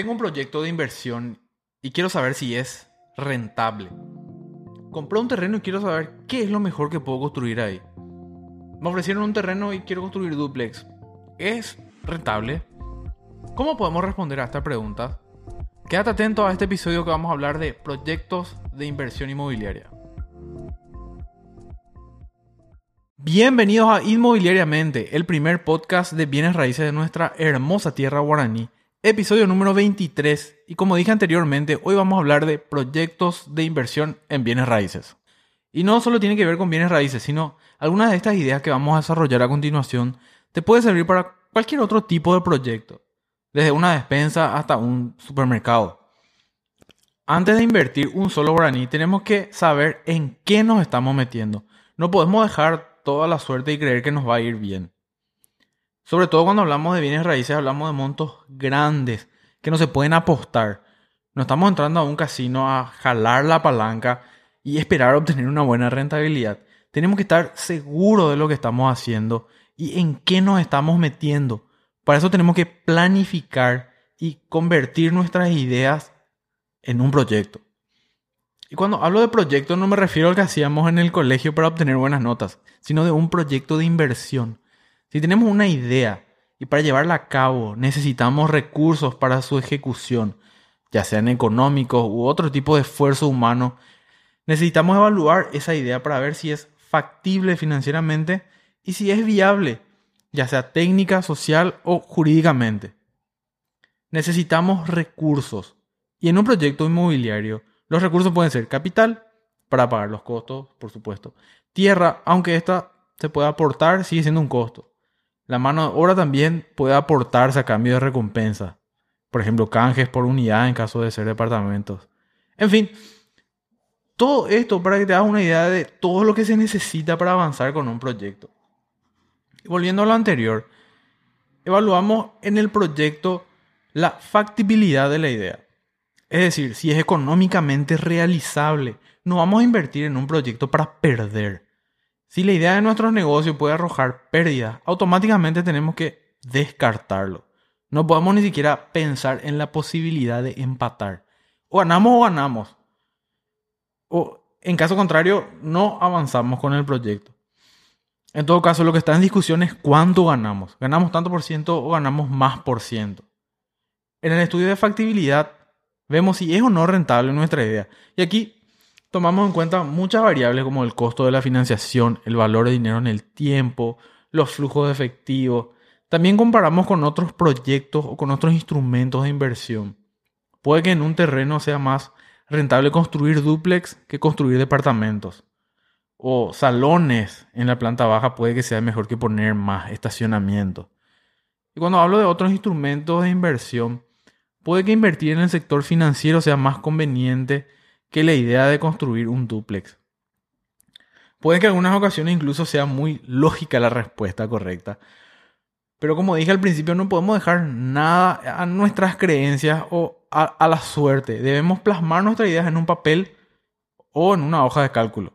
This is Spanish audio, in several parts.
Tengo un proyecto de inversión y quiero saber si es rentable. Compré un terreno y quiero saber qué es lo mejor que puedo construir ahí. Me ofrecieron un terreno y quiero construir duplex. ¿Es rentable? ¿Cómo podemos responder a esta pregunta? Quédate atento a este episodio que vamos a hablar de proyectos de inversión inmobiliaria. Bienvenidos a Inmobiliariamente, el primer podcast de bienes raíces de nuestra hermosa tierra guaraní Episodio número 23 y como dije anteriormente, hoy vamos a hablar de proyectos de inversión en bienes raíces. Y no solo tiene que ver con bienes raíces, sino algunas de estas ideas que vamos a desarrollar a continuación te puede servir para cualquier otro tipo de proyecto, desde una despensa hasta un supermercado. Antes de invertir un solo guaraní, tenemos que saber en qué nos estamos metiendo. No podemos dejar toda la suerte y creer que nos va a ir bien. Sobre todo cuando hablamos de bienes raíces, hablamos de montos grandes que no se pueden apostar. No estamos entrando a un casino a jalar la palanca y esperar obtener una buena rentabilidad. Tenemos que estar seguros de lo que estamos haciendo y en qué nos estamos metiendo. Para eso tenemos que planificar y convertir nuestras ideas en un proyecto. Y cuando hablo de proyecto no me refiero al que hacíamos en el colegio para obtener buenas notas, sino de un proyecto de inversión. Si tenemos una idea y para llevarla a cabo necesitamos recursos para su ejecución, ya sean económicos u otro tipo de esfuerzo humano, necesitamos evaluar esa idea para ver si es factible financieramente y si es viable, ya sea técnica, social o jurídicamente. Necesitamos recursos. Y en un proyecto inmobiliario, los recursos pueden ser capital, para pagar los costos, por supuesto. Tierra, aunque esta se pueda aportar, sigue siendo un costo. La mano de obra también puede aportarse a cambio de recompensa. Por ejemplo, canjes por unidad en caso de ser departamentos. En fin, todo esto para que te hagas una idea de todo lo que se necesita para avanzar con un proyecto. volviendo a lo anterior, evaluamos en el proyecto la factibilidad de la idea. Es decir, si es económicamente realizable. No vamos a invertir en un proyecto para perder. Si la idea de nuestro negocio puede arrojar pérdidas, automáticamente tenemos que descartarlo. No podemos ni siquiera pensar en la posibilidad de empatar. O ganamos o ganamos. O en caso contrario, no avanzamos con el proyecto. En todo caso, lo que está en discusión es cuánto ganamos. ¿Ganamos tanto por ciento o ganamos más por ciento? En el estudio de factibilidad vemos si es o no rentable nuestra idea. Y aquí tomamos en cuenta muchas variables como el costo de la financiación, el valor de dinero en el tiempo, los flujos de efectivo. También comparamos con otros proyectos o con otros instrumentos de inversión. Puede que en un terreno sea más rentable construir duplex que construir departamentos. O salones en la planta baja puede que sea mejor que poner más estacionamiento. Y cuando hablo de otros instrumentos de inversión, puede que invertir en el sector financiero sea más conveniente que la idea de construir un duplex. Puede que en algunas ocasiones incluso sea muy lógica la respuesta correcta. Pero como dije al principio, no podemos dejar nada a nuestras creencias o a, la suerte. Debemos plasmar nuestras ideas en un papel o en una hoja de cálculo.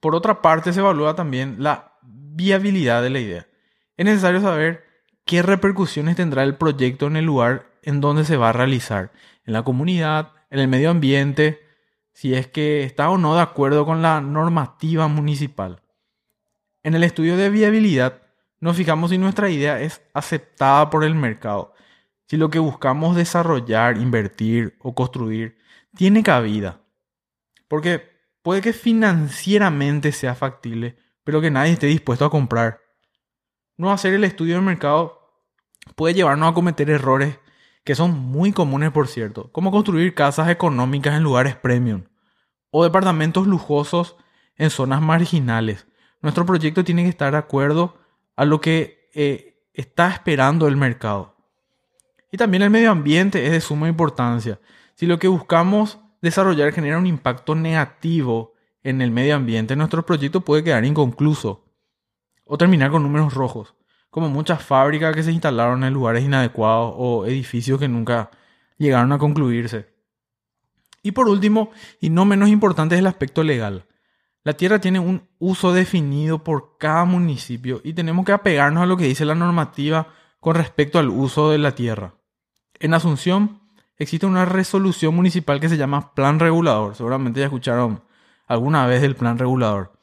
Por otra parte, se evalúa también la viabilidad de la idea. Es necesario saber qué repercusiones tendrá el proyecto en el lugar en donde se va a realizar, en la comunidad, en el medio ambiente, si es que está o no de acuerdo con la normativa municipal. En el estudio de viabilidad nos fijamos si nuestra idea es aceptada por el mercado, si lo que buscamos desarrollar, invertir o construir tiene cabida. Porque puede que financieramente sea factible, pero que nadie esté dispuesto a comprar. No hacer el estudio del mercado puede llevarnos a cometer errores que son muy comunes por cierto, como construir casas económicas en lugares premium o departamentos lujosos en zonas marginales. Nuestro proyecto tiene que estar de acuerdo a lo que eh, está esperando el mercado. Y también el medio ambiente es de suma importancia. Si lo que buscamos desarrollar genera un impacto negativo en el medio ambiente, nuestro proyecto puede quedar inconcluso o terminar con números rojos como muchas fábricas que se instalaron en lugares inadecuados o edificios que nunca llegaron a concluirse. Y por último, y no menos importante, es el aspecto legal. La tierra tiene un uso definido por cada municipio y tenemos que apegarnos a lo que dice la normativa con respecto al uso de la tierra. En Asunción existe una resolución municipal que se llama Plan Regulador. Seguramente ya escucharon alguna vez del Plan Regulador.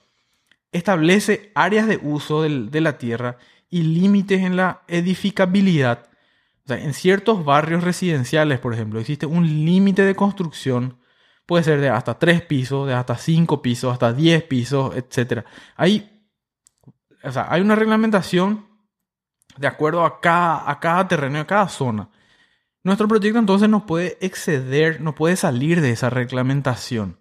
Establece áreas de uso de la tierra y límites en la edificabilidad. O sea, en ciertos barrios residenciales, por ejemplo, existe un límite de construcción. Puede ser de hasta 3 pisos, de hasta 5 pisos, hasta 10 pisos, etc. Hay, o sea, hay una reglamentación de acuerdo a cada, a cada terreno, a cada zona. Nuestro proyecto entonces no puede exceder, no puede salir de esa reglamentación.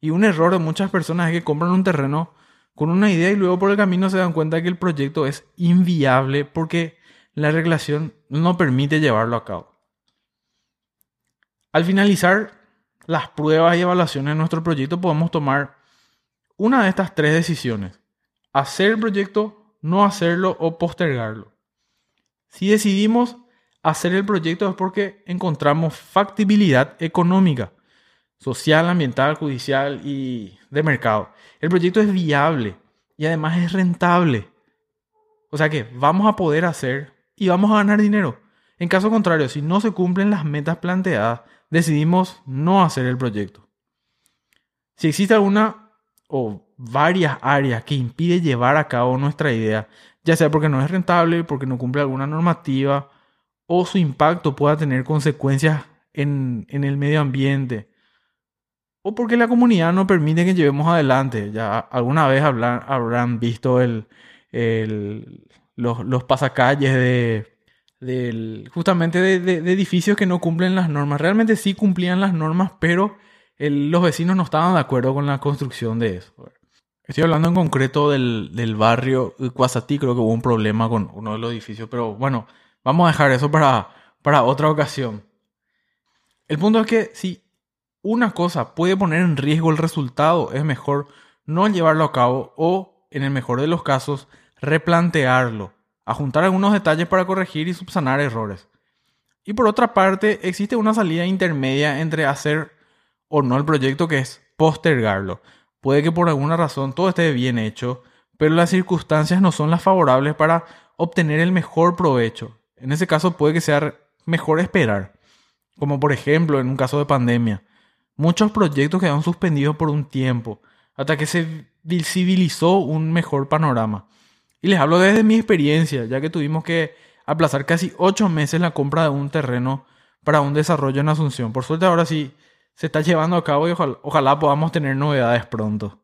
Y un error de muchas personas es que compran un terreno con una idea y luego por el camino se dan cuenta que el proyecto es inviable porque la regulación no permite llevarlo a cabo. Al finalizar las pruebas y evaluaciones de nuestro proyecto podemos tomar una de estas tres decisiones. Hacer el proyecto, no hacerlo o postergarlo. Si decidimos hacer el proyecto es porque encontramos factibilidad económica, social, ambiental, judicial y de mercado. El proyecto es viable y además es rentable. O sea que vamos a poder hacer y vamos a ganar dinero. En caso contrario, si no se cumplen las metas planteadas, decidimos no hacer el proyecto. Si existe alguna o varias áreas que impide llevar a cabo nuestra idea, ya sea porque no es rentable, porque no cumple alguna normativa, o su impacto pueda tener consecuencias en, el medio ambiente o porque la comunidad no permite que llevemos adelante. Ya alguna vez habrán, visto el, los, pasacalles de, justamente de, edificios que no cumplen las normas. Realmente sí cumplían las normas, pero los vecinos no estaban de acuerdo con la construcción de eso. Estoy hablando en concreto del, del barrio Cuasatí, creo que hubo un problema con uno de los edificios, pero bueno, Vamos a dejar eso para, para otra ocasión. El punto es que si una cosa puede poner en riesgo el resultado, es mejor no llevarlo a cabo o, en el mejor de los casos, replantearlo, ajuntar algunos detalles para corregir y subsanar errores. Y por otra parte, existe una salida intermedia entre hacer o no el proyecto que es postergarlo. Puede que por alguna razón todo esté bien hecho, pero las circunstancias no son las favorables para obtener el mejor provecho. En ese caso puede que sea mejor esperar. Como por ejemplo en un caso de pandemia. Muchos proyectos quedaron suspendidos por un tiempo hasta que se visibilizó un mejor panorama. Y les hablo desde mi experiencia, ya que tuvimos que aplazar casi ocho meses la compra de un terreno para un desarrollo en Asunción. Por suerte ahora sí se está llevando a cabo y ojalá podamos tener novedades pronto.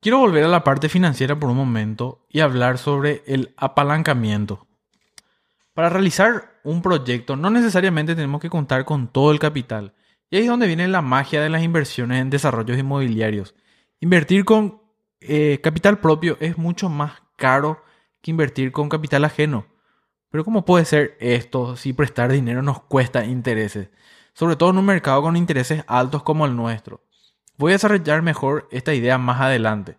Quiero volver a la parte financiera por un momento y hablar sobre el apalancamiento. Para realizar un proyecto no necesariamente tenemos que contar con todo el capital. Y ahí es donde viene la magia de las inversiones en desarrollos inmobiliarios. Invertir con eh, capital propio es mucho más caro que invertir con capital ajeno. Pero ¿cómo puede ser esto si prestar dinero nos cuesta intereses? Sobre todo en un mercado con intereses altos como el nuestro. Voy a desarrollar mejor esta idea más adelante.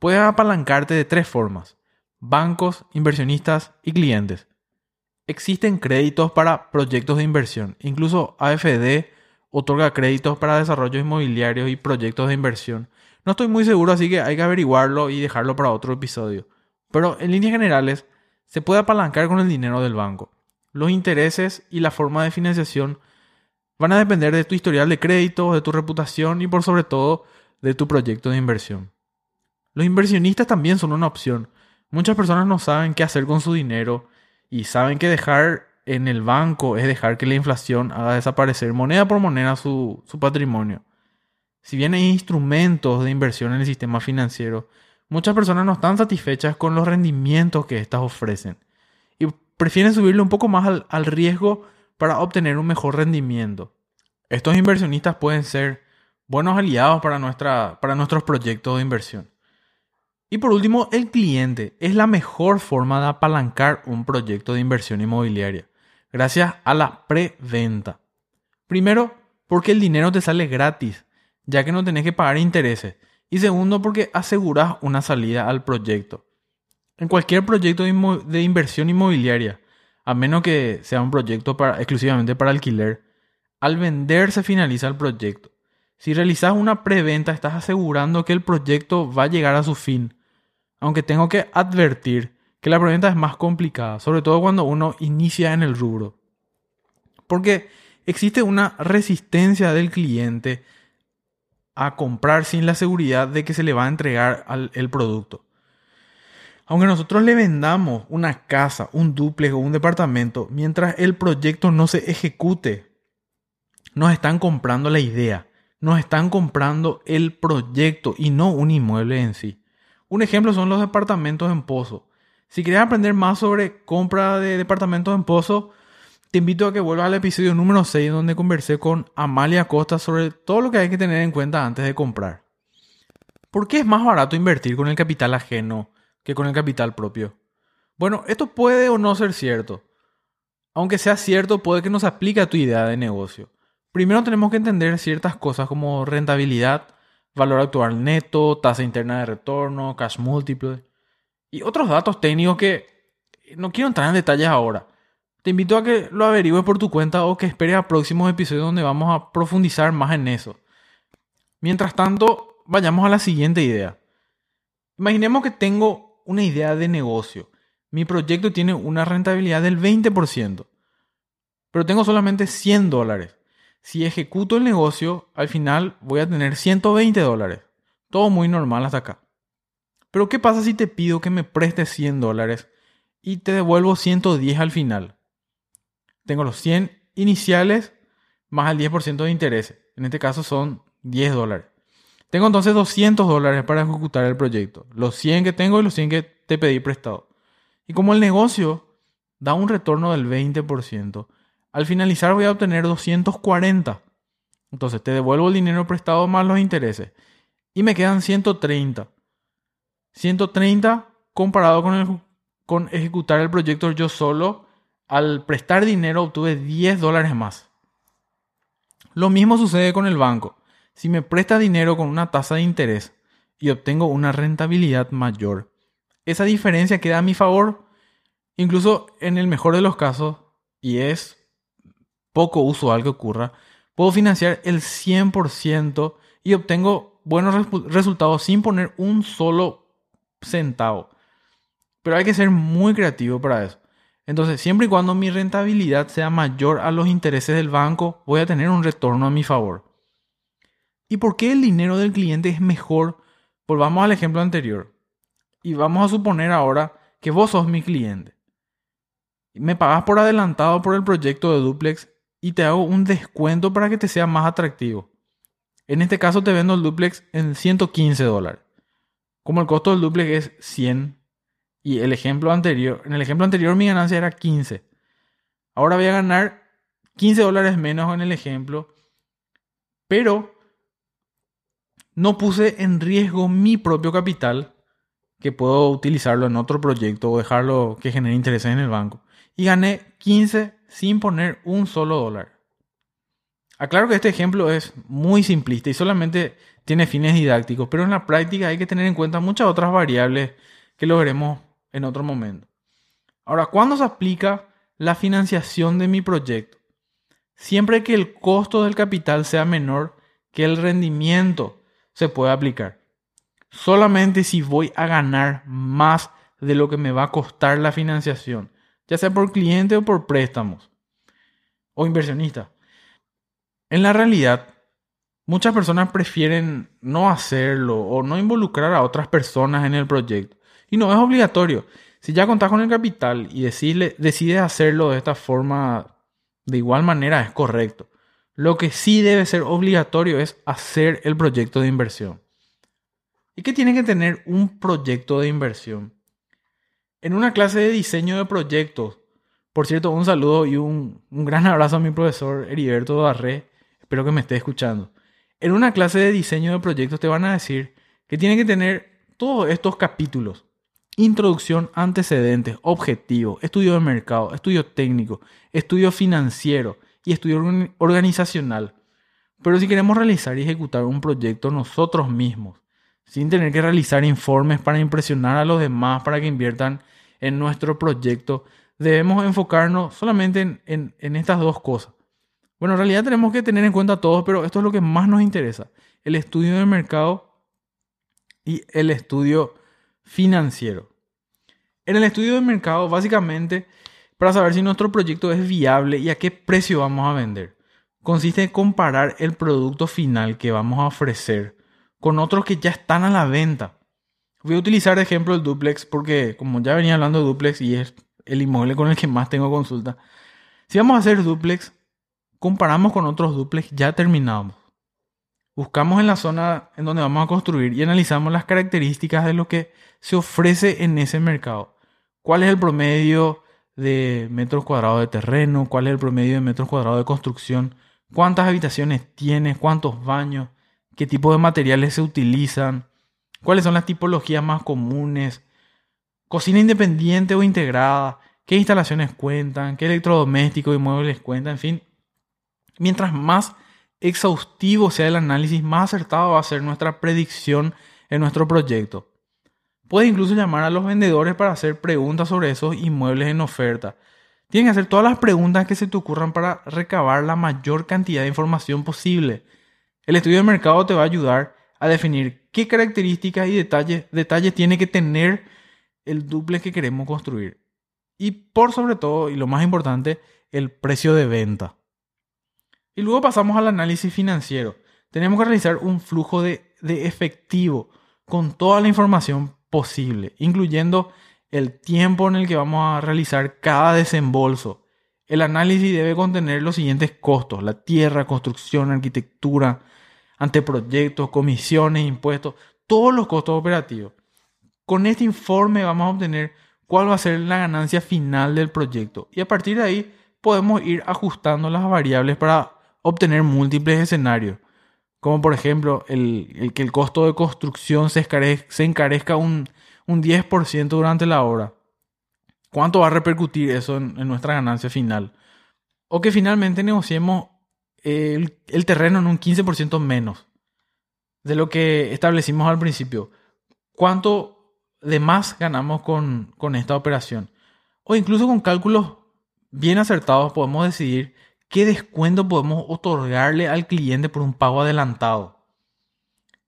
Puedes apalancarte de tres formas. Bancos, inversionistas y clientes. Existen créditos para proyectos de inversión. Incluso AFD otorga créditos para desarrollos inmobiliarios y proyectos de inversión. No estoy muy seguro, así que hay que averiguarlo y dejarlo para otro episodio. Pero en líneas generales, se puede apalancar con el dinero del banco. Los intereses y la forma de financiación van a depender de tu historial de crédito, de tu reputación y por sobre todo de tu proyecto de inversión. Los inversionistas también son una opción. Muchas personas no saben qué hacer con su dinero y saben que dejar en el banco es dejar que la inflación haga desaparecer moneda por moneda su, su patrimonio. Si bien hay instrumentos de inversión en el sistema financiero, muchas personas no están satisfechas con los rendimientos que éstas ofrecen y prefieren subirle un poco más al, al riesgo para obtener un mejor rendimiento. Estos inversionistas pueden ser buenos aliados para, nuestra, para nuestros proyectos de inversión. Y por último, el cliente es la mejor forma de apalancar un proyecto de inversión inmobiliaria, gracias a la preventa. Primero, porque el dinero te sale gratis, ya que no tenés que pagar intereses. Y segundo, porque aseguras una salida al proyecto. En cualquier proyecto de inversión inmobiliaria, a menos que sea un proyecto exclusivamente para alquiler, al vender se finaliza el proyecto. Si realizas una preventa, estás asegurando que el proyecto va a llegar a su fin Aunque tengo que advertir que la preventa es más complicada, sobre todo cuando uno inicia en el rubro. Porque existe una resistencia del cliente a comprar sin la seguridad de que se le va a entregar el producto. Aunque nosotros le vendamos una casa, un duplex o un departamento, mientras el proyecto no se ejecute, nos están comprando la idea, nos están comprando el proyecto y no un inmueble en sí. Un ejemplo son los departamentos en pozo. Si quieres aprender más sobre compra de departamentos en pozo, te invito a que vuelvas al episodio número 6 donde conversé con Amalia Costa sobre todo lo que hay que tener en cuenta antes de comprar. ¿Por qué es más barato invertir con el capital ajeno que con el capital propio? Bueno, esto puede o no ser cierto. Aunque sea cierto, puede que no se aplique a tu idea de negocio. Primero tenemos que entender ciertas cosas como rentabilidad, valor actual neto, tasa interna de retorno, cash múltiple y otros datos técnicos que no quiero entrar en detalles ahora. Te invito a que lo averigües por tu cuenta o que esperes a próximos episodios donde vamos a profundizar más en eso. Mientras tanto, vayamos a la siguiente idea. Imaginemos que tengo una idea de negocio. Mi proyecto tiene una rentabilidad del 20%, pero tengo solamente 100 dólares. Si ejecuto el negocio, al final voy a tener 120 dólares. Todo muy normal hasta acá. Pero ¿qué pasa si te pido que me prestes 100 dólares y te devuelvo 110 al final? tengo los 100 iniciales más el 10% de interés. En este caso son 10 dólares. Tengo entonces 200 dólares para ejecutar el proyecto. Los 100 que tengo y los 100 que te pedí prestado. Y como el negocio da un retorno del 20%, al finalizar voy a obtener 240. Entonces te devuelvo el dinero prestado más los intereses. Y me quedan 130. 130 comparado con, el, con ejecutar el proyecto yo solo al prestar dinero obtuve 10 dólares más. Lo mismo sucede con el banco. Si me presta dinero con una tasa de interés y obtengo una rentabilidad mayor, esa diferencia queda a mi favor. Incluso en el mejor de los casos, y es poco usual que ocurra, puedo financiar el 100% y obtengo buenos resultados sin poner un solo centavo. Pero hay que ser muy creativo para eso. Entonces, siempre y cuando mi rentabilidad sea mayor a los intereses del banco, voy a tener un retorno a mi favor. ¿Y por qué el dinero del cliente es mejor? Volvamos al ejemplo anterior. Y vamos a suponer ahora que vos sos mi cliente. Me pagas por adelantado por el proyecto de duplex y te hago un descuento para que te sea más atractivo. En este caso te vendo el duplex en 115 dólares. Como el costo del duplex es 100 y el ejemplo anterior, en el ejemplo anterior mi ganancia era 15. Ahora voy a ganar 15 dólares menos en el ejemplo, pero no puse en riesgo mi propio capital, que puedo utilizarlo en otro proyecto o dejarlo que genere intereses en el banco. Y gané 15 sin poner un solo dólar. Aclaro que este ejemplo es muy simplista y solamente tiene fines didácticos, pero en la práctica hay que tener en cuenta muchas otras variables que lo veremos en otro momento. Ahora, ¿cuándo se aplica la financiación de mi proyecto? Siempre que el costo del capital sea menor que el rendimiento se puede aplicar. Solamente si voy a ganar más de lo que me va a costar la financiación, ya sea por cliente o por préstamos o inversionista. En la realidad, muchas personas prefieren no hacerlo o no involucrar a otras personas en el proyecto y no es obligatorio. Si ya contás con el capital y decides hacerlo de esta forma, de igual manera, es correcto. Lo que sí debe ser obligatorio es hacer el proyecto de inversión. ¿Y qué tiene que tener un proyecto de inversión? En una clase de diseño de proyectos, por cierto, un saludo y un, un gran abrazo a mi profesor Heriberto Darré, espero que me esté escuchando. En una clase de diseño de proyectos te van a decir que tiene que tener todos estos capítulos. Introducción, antecedentes, objetivo, estudio de mercado, estudio técnico, estudio financiero y estudio organizacional. Pero si queremos realizar y ejecutar un proyecto nosotros mismos, sin tener que realizar informes para impresionar a los demás para que inviertan en nuestro proyecto, debemos enfocarnos solamente en, en estas dos cosas. Bueno, en realidad tenemos que tener en cuenta todo, pero esto es lo que más nos interesa. El estudio de mercado y el estudio financiero. En el estudio de mercado, básicamente, para saber si nuestro proyecto es viable y a qué precio vamos a vender, consiste en comparar el producto final que vamos a ofrecer con otros que ya están a la venta. Voy a utilizar de ejemplo el duplex porque como ya venía hablando de duplex y es el inmueble con el que más tengo consulta. Si vamos a hacer duplex, comparamos con otros duplex ya terminados. Buscamos en la zona en donde vamos a construir y analizamos las características de lo que se ofrece en ese mercado. ¿Cuál es el promedio de metros cuadrados de terreno? ¿Cuál es el promedio de metros cuadrados de construcción? ¿Cuántas habitaciones tiene? ¿Cuántos baños? ¿Qué tipo de materiales se utilizan? ¿Cuáles son las tipologías más comunes? ¿Cocina independiente o integrada? ¿Qué instalaciones cuentan? ¿Qué electrodomésticos y muebles cuentan? En fin, mientras más exhaustivo sea el análisis, más acertado va a ser nuestra predicción en nuestro proyecto. Puedes incluso llamar a los vendedores para hacer preguntas sobre esos inmuebles en oferta. Tienes que hacer todas las preguntas que se te ocurran para recabar la mayor cantidad de información posible. El estudio de mercado te va a ayudar a definir qué características y detalles, tiene que tener el duple que queremos construir. Y por sobre todo, y lo más importante, el precio de venta. Y luego pasamos al análisis financiero. Tenemos que realizar un flujo de, de efectivo con toda la información posible, incluyendo el tiempo en el que vamos a realizar cada desembolso. El análisis debe contener los siguientes costos, la tierra, construcción, arquitectura, anteproyectos, comisiones, impuestos, todos los costos operativos. Con este informe vamos a obtener cuál va a ser la ganancia final del proyecto y a partir de ahí podemos ir ajustando las variables para obtener múltiples escenarios, como por ejemplo el, que el costo de construcción se, encarezca, un, 10% durante la obra. ¿Cuánto va a repercutir eso en, nuestra ganancia final? O que finalmente negociemos el, terreno en un 15% menos de lo que establecimos al principio. ¿Cuánto de más ganamos con, con esta operación? O incluso con cálculos bien acertados podemos decidir qué descuento podemos otorgarle al cliente por un pago adelantado.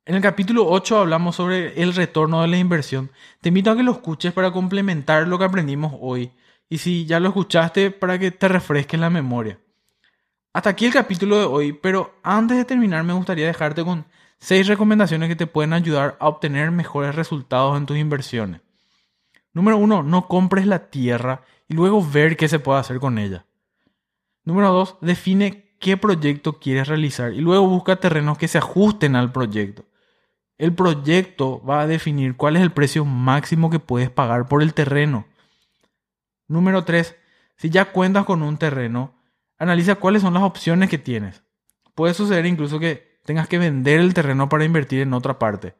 En el capítulo 8 hablamos sobre el retorno de la inversión. Te invito a que lo escuches para complementar lo que aprendimos hoy. Y si ya lo escuchaste, para que te refresque la memoria. Hasta aquí el capítulo de hoy, pero antes de terminar me gustaría dejarte con 6 recomendaciones que te pueden ayudar a obtener mejores resultados en tus inversiones. Número 1. No compres la tierra y luego ver qué se puede hacer con ella. Número 2. Define qué proyecto quieres realizar y luego busca terrenos que se ajusten al proyecto. El proyecto va a definir cuál es el precio máximo que puedes pagar por el terreno. Número 3. Si ya cuentas con un terreno, analiza cuáles son las opciones que tienes. Puede suceder incluso que tengas que vender el terreno para invertir en otra parte.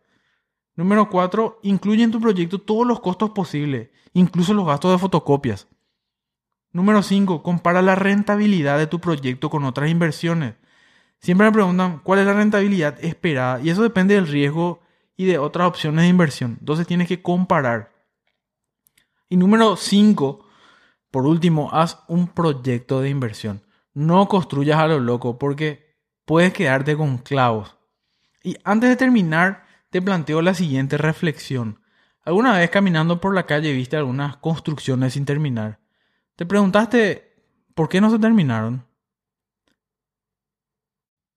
Número 4. Incluye en tu proyecto todos los costos posibles, incluso los gastos de fotocopias. Número 5. Compara la rentabilidad de tu proyecto con otras inversiones. Siempre me preguntan cuál es la rentabilidad esperada y eso depende del riesgo y de otras opciones de inversión. Entonces tienes que comparar. Y número 5. Por último, haz un proyecto de inversión. No construyas a lo loco porque puedes quedarte con clavos. Y antes de terminar, te planteo la siguiente reflexión. ¿Alguna vez caminando por la calle viste algunas construcciones sin terminar? ¿Te preguntaste por qué no se terminaron?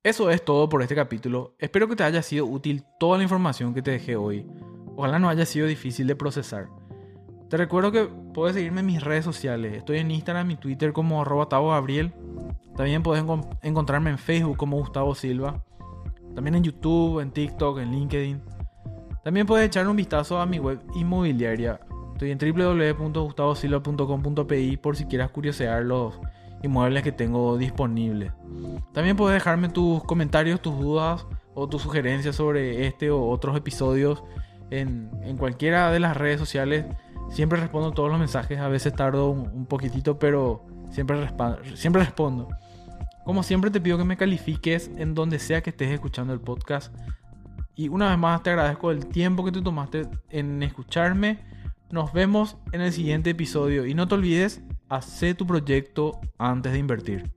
Eso es todo por este capítulo. Espero que te haya sido útil toda la información que te dejé hoy. Ojalá no haya sido difícil de procesar. Te recuerdo que puedes seguirme en mis redes sociales. Estoy en Instagram y Twitter como arroba Gabriel. También puedes encontrarme en Facebook como Gustavo Silva. También en YouTube, en TikTok, en LinkedIn. También puedes echar un vistazo a mi web inmobiliaria Estoy en www.gustavosilva.com.pi por si quieras curiosear los inmuebles que tengo disponibles. También puedes dejarme tus comentarios, tus dudas o tus sugerencias sobre este o otros episodios en, cualquiera de las redes sociales. Siempre respondo todos los mensajes, a veces tardo un, poquitito, pero siempre, respondo. Como siempre te pido que me califiques en donde sea que estés escuchando el podcast. Y una vez más te agradezco el tiempo que te tomaste en escucharme nos vemos en el siguiente episodio y no te olvides, hacer tu proyecto antes de invertir.